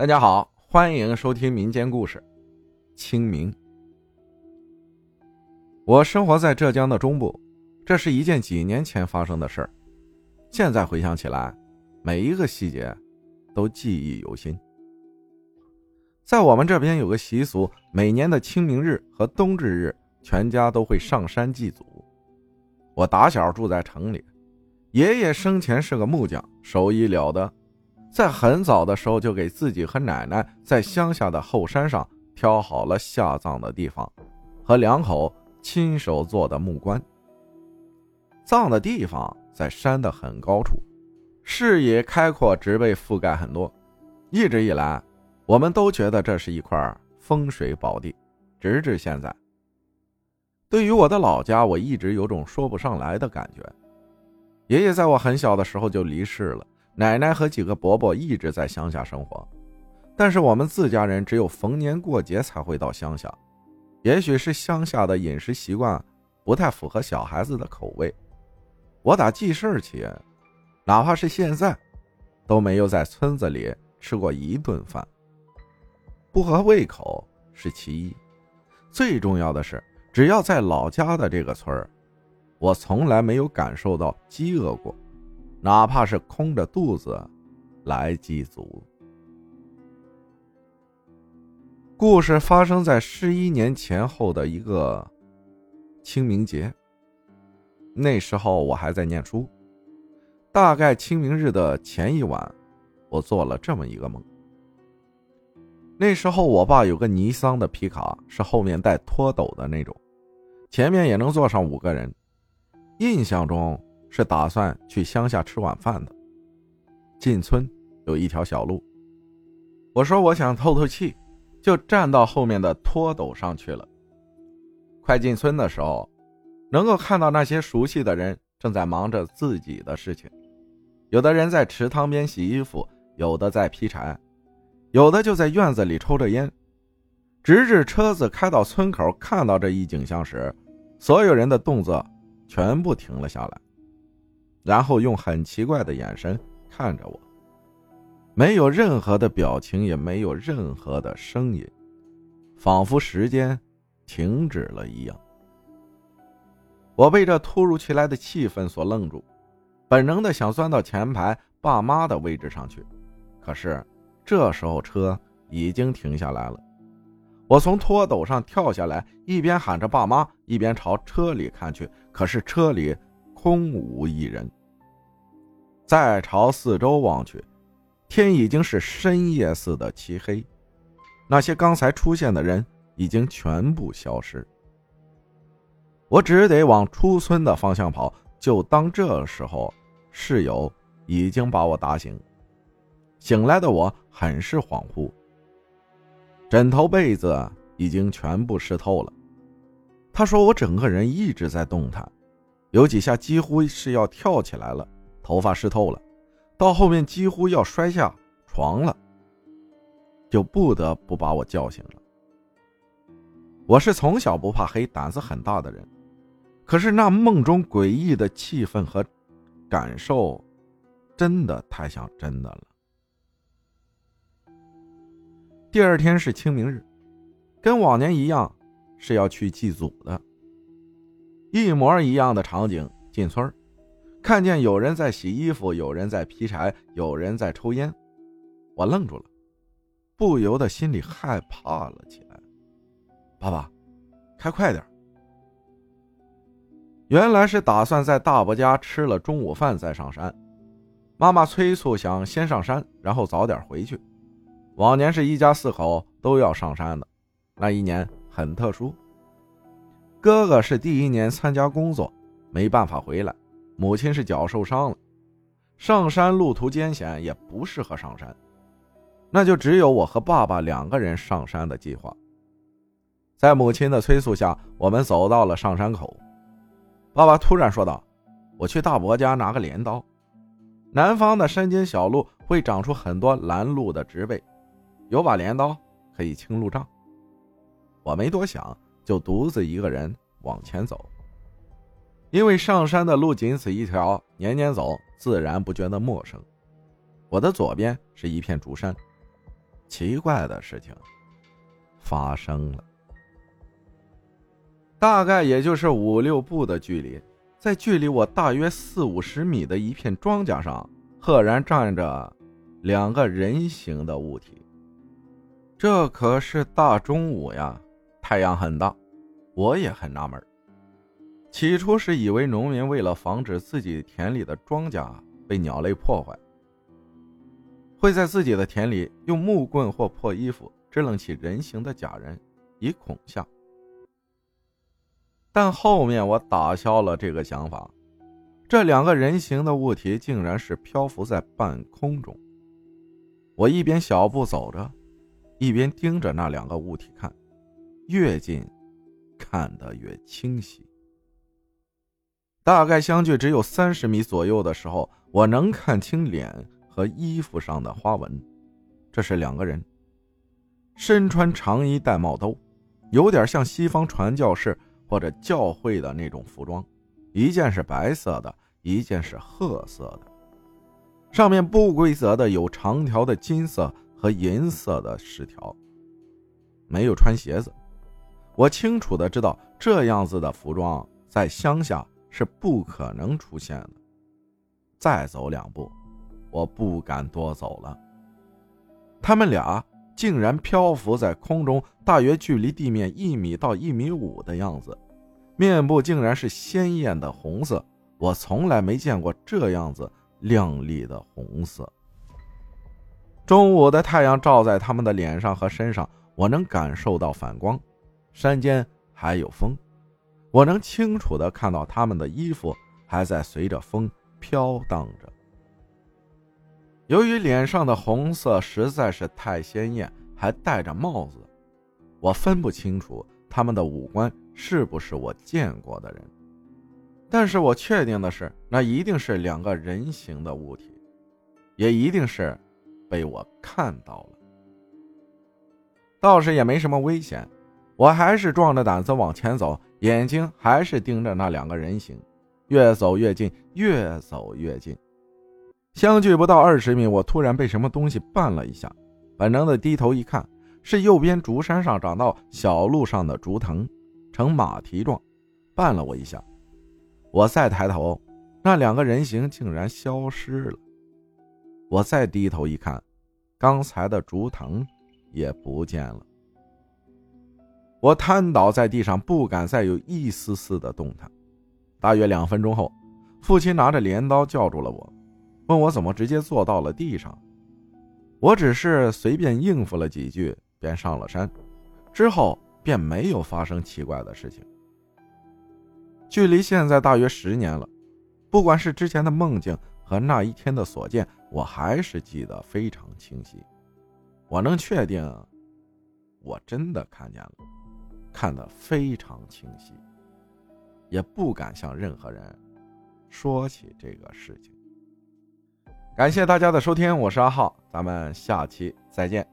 大家好，欢迎收听民间故事。清明，我生活在浙江的中部，这是一件几年前发生的事儿。现在回想起来，每一个细节都记忆犹新。在我们这边有个习俗，每年的清明日和冬至日，全家都会上山祭祖。我打小住在城里，爷爷生前是个木匠，手艺了得。在很早的时候，就给自己和奶奶在乡下的后山上挑好了下葬的地方，和两口亲手做的木棺。葬的地方在山的很高处，视野开阔，植被覆盖很多。一直以来，我们都觉得这是一块风水宝地，直至现在。对于我的老家，我一直有种说不上来的感觉。爷爷在我很小的时候就离世了。奶奶和几个伯伯一直在乡下生活，但是我们自家人只有逢年过节才会到乡下。也许是乡下的饮食习惯不太符合小孩子的口味，我打记事起，哪怕是现在，都没有在村子里吃过一顿饭。不合胃口是其一，最重要的是，只要在老家的这个村儿，我从来没有感受到饥饿过。哪怕是空着肚子来祭祖。故事发生在十一年前后的一个清明节。那时候我还在念书，大概清明日的前一晚，我做了这么一个梦。那时候我爸有个尼桑的皮卡，是后面带拖斗的那种，前面也能坐上五个人。印象中。是打算去乡下吃晚饭的。进村有一条小路，我说我想透透气，就站到后面的拖斗上去了。快进村的时候，能够看到那些熟悉的人正在忙着自己的事情，有的人在池塘边洗衣服，有的在劈柴，有的就在院子里抽着烟。直至车子开到村口，看到这一景象时，所有人的动作全部停了下来。然后用很奇怪的眼神看着我，没有任何的表情，也没有任何的声音，仿佛时间停止了一样。我被这突如其来的气氛所愣住，本能的想钻到前排爸妈的位置上去，可是这时候车已经停下来了。我从拖斗上跳下来，一边喊着爸妈，一边朝车里看去，可是车里。空无一人。再朝四周望去，天已经是深夜似的漆黑。那些刚才出现的人已经全部消失。我只得往出村的方向跑。就当这时候，室友已经把我打醒。醒来的我很是恍惚，枕头被子已经全部湿透了。他说我整个人一直在动弹。有几下几乎是要跳起来了，头发湿透了，到后面几乎要摔下床了，就不得不把我叫醒了。我是从小不怕黑、胆子很大的人，可是那梦中诡异的气氛和感受，真的太像真的了。第二天是清明日，跟往年一样，是要去祭祖的。一模一样的场景，进村看见有人在洗衣服，有人在劈柴，有人在抽烟，我愣住了，不由得心里害怕了起来。爸爸，开快点！原来是打算在大伯家吃了中午饭再上山。妈妈催促，想先上山，然后早点回去。往年是一家四口都要上山的，那一年很特殊。哥哥是第一年参加工作，没办法回来。母亲是脚受伤了，上山路途艰险，也不适合上山，那就只有我和爸爸两个人上山的计划。在母亲的催促下，我们走到了上山口。爸爸突然说道：“我去大伯家拿个镰刀。南方的山间小路会长出很多拦路的植被，有把镰刀可以清路障。”我没多想。就独自一个人往前走，因为上山的路仅此一条，年年走，自然不觉得陌生。我的左边是一片竹山，奇怪的事情发生了。大概也就是五六步的距离，在距离我大约四五十米的一片庄稼上，赫然站着两个人形的物体。这可是大中午呀，太阳很大，我也很纳闷。起初是以为农民为了防止自己田里的庄稼被鸟类破坏，会在自己的田里用木棍或破衣服支棱起人形的假人，以恐吓。但后面我打消了这个想法，这两个人形的物体竟然是漂浮在半空中。我一边小步走着，一边盯着那两个物体看，越近，看得越清晰。大概相距只有三十米左右的时候，我能看清脸和衣服上的花纹。这是两个人，身穿长衣戴帽兜，有点像西方传教士。或者教会的那种服装，一件是白色的，一件是褐色的，上面不规则的有长条的金色和银色的饰条。没有穿鞋子，我清楚的知道这样子的服装在乡下是不可能出现的。再走两步，我不敢多走了。他们俩。竟然漂浮在空中，大约距离地面一米到一米五的样子，面部竟然是鲜艳的红色，我从来没见过这样子亮丽的红色。中午的太阳照在他们的脸上和身上，我能感受到反光，山间还有风，我能清楚的看到他们的衣服还在随着风飘荡着。由于脸上的红色实在是太鲜艳，还戴着帽子，我分不清楚他们的五官是不是我见过的人。但是我确定的是，那一定是两个人形的物体，也一定是被我看到了。倒是也没什么危险，我还是壮着胆子往前走，眼睛还是盯着那两个人形，越走越近，越走越近。相距不到二十米，我突然被什么东西绊了一下，本能的低头一看，是右边竹山上长到小路上的竹藤，呈马蹄状，绊了我一下。我再抬头，那两个人形竟然消失了。我再低头一看，刚才的竹藤也不见了。我瘫倒在地上，不敢再有一丝丝的动弹。大约两分钟后，父亲拿着镰刀叫住了我。问我怎么直接坐到了地上，我只是随便应付了几句，便上了山，之后便没有发生奇怪的事情。距离现在大约十年了，不管是之前的梦境和那一天的所见，我还是记得非常清晰。我能确定，我真的看见了，看得非常清晰，也不敢向任何人说起这个事情。感谢大家的收听，我是阿浩，咱们下期再见。